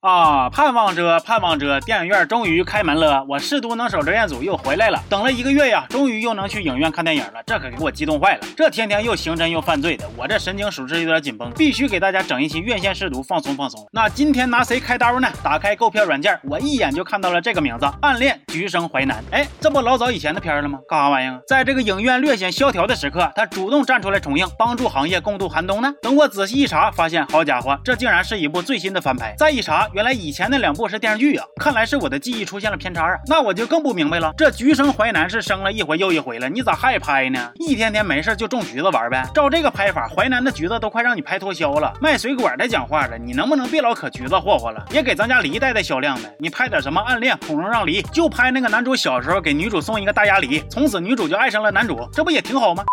啊！盼望着，盼望着，电影院终于开门了。我试图能守着彦祖又回来了，等了一个月呀，终于又能去影院看电影了，这可给我激动坏了。这天天又刑侦又犯罪的，我这神经属实有点紧绷，必须给大家整一期院线试毒，放松放松。那今天拿谁开刀呢？打开购票软件，我一眼就看到了这个名字：暗恋橘生淮南。哎，这不老早以前的片了吗？干啥玩意儿？在这个影院略显萧条的时刻，他主动站出来重映，帮助行业共度寒冬呢。等我仔细一查，发现好家伙，这竟然是一部最新的翻拍。再一查。原来以前那两部是电视剧啊，看来是我的记忆出现了偏差啊，那我就更不明白了。这橘生淮南是生了一回又一回了，你咋还拍呢？一天天没事就种橘子玩呗。照这个拍法，淮南的橘子都快让你拍脱销了。卖水果的讲话了，你能不能别老可橘子霍霍了，也给咱家梨带带销量呗？你拍点什么暗恋孔融让梨，就拍那个男主小时候给女主送一个大鸭梨，从此女主就爱上了男主，这不也挺好吗？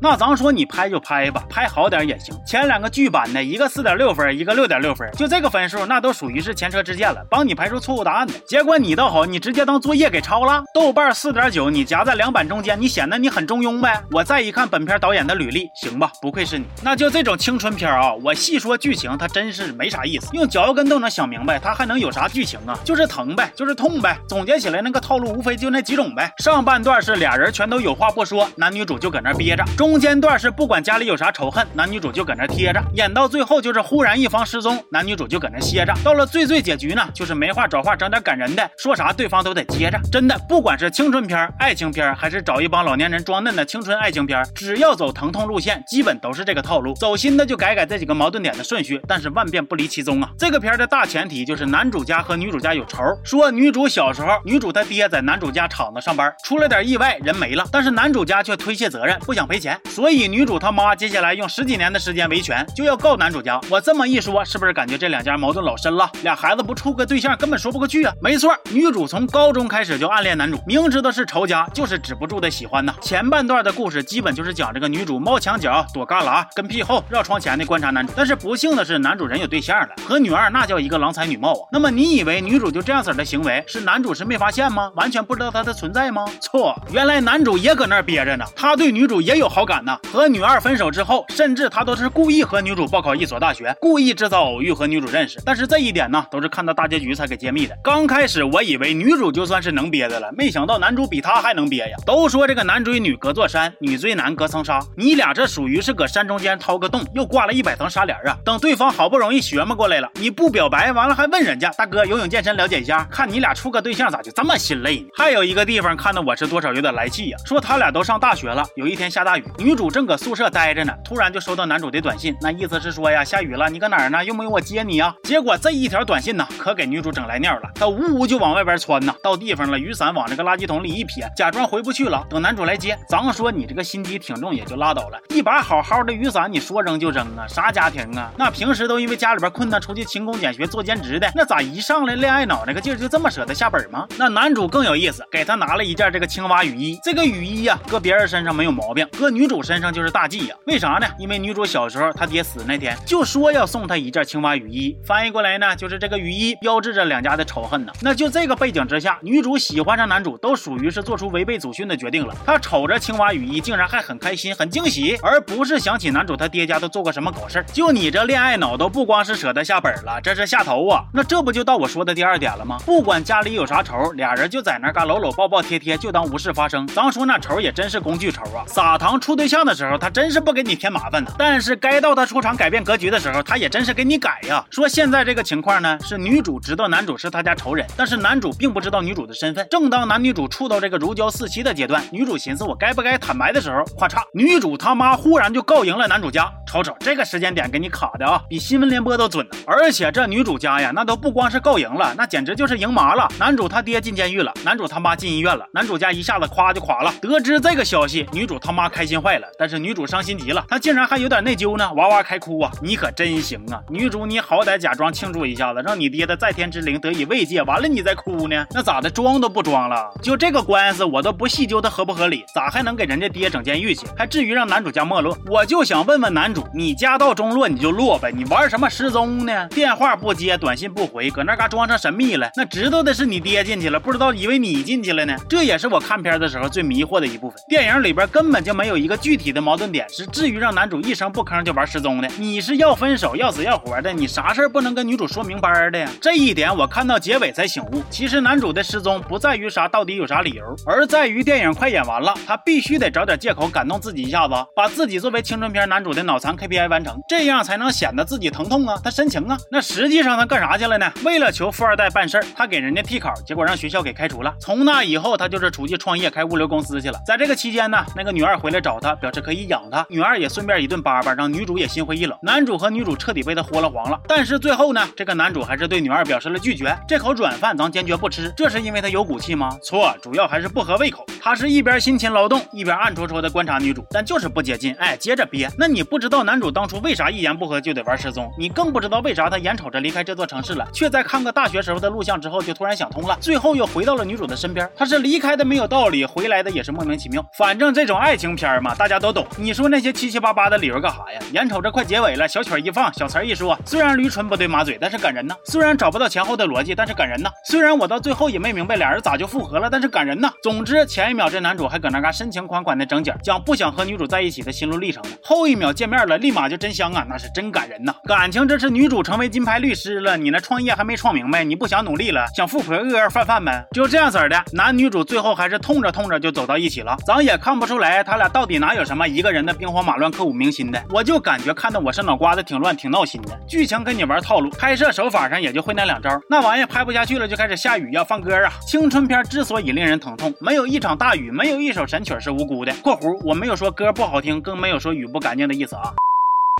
那咱说你拍就拍吧，拍好点也行。前两个剧版的一个四点六分，一个六点六分，就这个分数，那都属于是前车之鉴了，帮你排除错误答案的。结果你倒好，你直接当作业给抄了。豆瓣四点九，你夹在两版中间，你显得你很中庸呗。我再一看本片导演的履历，行吧，不愧是你。那就这种青春片啊，我细说剧情，它真是没啥意思，用脚跟都能想明白，它还能有啥剧情啊？就是疼呗，就是痛呗。总结起来，那个套路无非就那几种呗。上半段是俩人全都有话不说，男女主就搁那憋着。中。中间段是不管家里有啥仇恨，男女主就搁那贴着，演到最后就是忽然一方失踪，男女主就搁那歇着。到了最最结局呢，就是没话找话，整点感人的，说啥对方都得接着。真的，不管是青春片、爱情片，还是找一帮老年人装嫩的青春爱情片，只要走疼痛路线，基本都是这个套路。走心的就改改这几个矛盾点的顺序，但是万变不离其宗啊。这个片的大前提就是男主家和女主家有仇，说女主小时候，女主她爹在男主家厂子上班，出了点意外，人没了，但是男主家却推卸责任，不想赔钱。所以女主他妈接下来用十几年的时间维权，就要告男主家。我这么一说，是不是感觉这两家矛盾老深了？俩孩子不处个对象，根本说不过去啊！没错，女主从高中开始就暗恋男主，明知道是仇家，就是止不住的喜欢呐。前半段的故事基本就是讲这个女主猫墙角、躲旮旯、跟屁后、绕窗前的观察男主。但是不幸的是，男主人有对象了，和女二那叫一个郎才女貌啊。那么你以为女主就这样子的行为是男主是没发现吗？完全不知道她的存在吗？错，原来男主也搁那憋着呢，他对女主也有好感感呢。和女二分手之后，甚至他都是故意和女主报考一所大学，故意制造偶遇和女主认识。但是这一点呢，都是看到大结局才给揭秘的。刚开始我以为女主就算是能憋的了，没想到男主比她还能憋呀。都说这个男追女隔座山，女追男隔层纱，你俩这属于是搁山中间掏个洞，又挂了一百层纱帘啊。等对方好不容易学摸过来了，你不表白，完了还问人家大哥游泳健身了解一下，看你俩处个对象咋就这么心累呢？还有一个地方看的我是多少有点来气呀，说他俩都上大学了，有一天下大雨，女主正搁宿舍。待着呢，突然就收到男主的短信，那意思是说呀，下雨了，你搁哪儿呢？用不用我接你啊？结果这一条短信呢，可给女主整来尿了，她呜呜就往外边窜呢，到地方了，雨伞往这个垃圾桶里一撇，假装回不去了，等男主来接。咱说你这个心机挺重也就拉倒了，一把好好的雨伞，你说扔就扔啊？啥家庭啊？那平时都因为家里边困难出去勤工俭学做兼职的，那咋一上来恋爱脑那个劲儿就这么舍得下本吗？那男主更有意思，给他拿了一件这个青蛙雨衣，这个雨衣呀，搁别人身上没有毛病，搁女主身上就是大忌呀。为啥呢？因为女主小时候她爹死那天就说要送她一件青蛙雨衣，翻译过来呢就是这个雨衣标志着两家的仇恨呢。那就这个背景之下，女主喜欢上男主都属于是做出违背祖训的决定了。她瞅着青蛙雨衣，竟然还很开心很惊喜，而不是想起男主他爹家都做过什么狗事就你这恋爱脑都不光是舍得下本了，这是下头啊！那这不就到我说的第二点了吗？不管家里有啥仇，俩人就在那嘎搂搂抱抱贴贴，就当无事发生。咱说那仇也真是工具仇啊！撒糖出对象的时候，他真是不给你添麻烦的。但是该到他出场改变格局的时候，他也真是给你改呀。说现在这个情况呢，是女主知道男主是他家仇人，但是男主并不知道女主的身份。正当男女主处到这个如胶似漆的阶段，女主寻思我该不该坦白的时候，咔嚓，女主他妈忽然就告赢了男主家。瞅瞅这个时间点给你卡的啊，比新闻联播都准呢。而且这女主家呀，那都不光是告赢了，那简直就是赢麻了。男主他爹进监狱了，男主他妈进医院了，男主家一下子咵就垮了。得知这个消息，女主他妈开心坏了，但是女主伤心极了，她竟然还有点内疚呢，哇哇开哭啊！你可真行啊，女主你好歹假装庆祝一下子，让你爹的在天之灵得以慰藉。完了你再哭呢，那咋的？装都不装了？就这个官司，我都不细究它合不合理，咋还能给人家爹整监狱去？还至于让男主家没落？我就想问问男主。主，你家道中落你就落呗，你玩什么失踪呢？电话不接，短信不回，搁那嘎装成神秘了，那知道的是你爹进去了，不知道以为你进去了呢。这也是我看片的时候最迷惑的一部分。电影里边根本就没有一个具体的矛盾点，是至于让男主一声不吭就玩失踪的。你是要分手要死要活的，你啥事不能跟女主说明白的呀？这一点我看到结尾才醒悟，其实男主的失踪不在于啥到底有啥理由，而在于电影快演完了，他必须得找点借口感动自己一下子，把自己作为青春片男主的脑残 KPI 完成，这样才能显得自己疼痛啊，他深情啊。那实际上他干啥去了呢？为了求富二代办事儿，他给人家替考，结果让学校给开除了。从那以后，他就是出去创业开物流公司去了。在这个期间呢，那个女二回来找他，表示可以养他。女二也顺便一顿叭叭，让女主也心灰意冷。男主和女主彻底被他豁了黄了。但是最后呢，这个男主还是对女二表示了拒绝，这口软饭咱坚决不吃。这是因为他有骨气吗？错，主要还是不合胃口。他是一边辛勤劳动，一边暗戳戳的观察女主，但就是不接近。哎，接着憋。那你不知道男主当初为啥一言不合就得玩失踪？你更不知道为啥他眼瞅着离开这座城市了，却在看个大学时候的录像之后就突然想通了，最后又回到了女主的身边。他是离开的没有道理，回来的也是莫名其妙。反正这种爱情片嘛，大家都懂。你说那些七七八八的理由干啥呀？眼瞅着快结尾了，小曲一放，小词一说，虽然驴唇不对马嘴，但是感人呢。虽然找不到前后的逻辑，但是感人呢。虽然我到最后也没明白俩人咋就复合了，但是感人呢。总之，前一秒这男主还搁那嘎深情款款的整景，讲不想和女主在一起的心路历程呢。后一秒见面了，立马就真香啊，那是真感人呐。感情这是女主成为金牌律师了，你那创业还没创明白，你不想努力了，想富婆饿饿饭饭呗？就这样子的，男女主最后还是痛着痛着就走到一起了。咱也看不出来他俩到底哪有什么一个人的兵荒马乱、刻骨铭心的。我就感觉看的我是脑瓜子挺乱、挺闹心的。剧情跟你玩套路，拍摄手法上也就会那两招。那玩意拍不下去了，就开始下雨要放歌啊。青春片之所以令人疼痛，没有一场大雨，没有一首神曲是无辜的。（括弧我没有说歌不好听，更没有说雨不干净的意思啊。）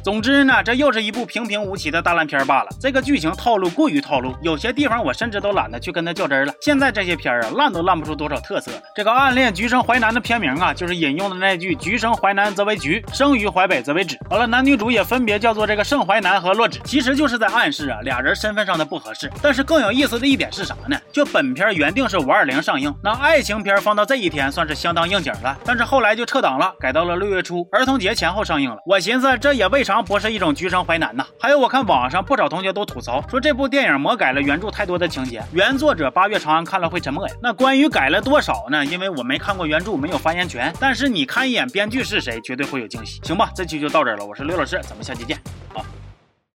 总之呢，这又是一部平平无奇的大烂片罢了。这个剧情套路过于套路，有些地方我甚至都懒得去跟他较真了。现在这些片儿啊，烂都烂不出多少特色。这个《暗恋橘生淮南》的片名啊，就是引用的那句“橘生淮南则为橘，生于淮北则为枳”。完了，男女主也分别叫做这个盛淮南和洛枳，其实就是在暗示啊，俩人身份上的不合适。但是更有意思的一点是啥呢？就本片原定是五二零上映，那爱情片放到这一天算是相当应景了。但是后来就撤档了，改到了六月初儿童节前后上映了。我寻思这也未常不是一种橘生淮南呐。还有我看网上不少同学都吐槽说这部电影魔改了原著太多的情节，原作者八月长安看了会沉默呀。那关于改了多少呢？因为我没看过原著，没有发言权。但是你看一眼编剧是谁，绝对会有惊喜。行吧，这期就到这儿了，我是刘老师，咱们下期见好。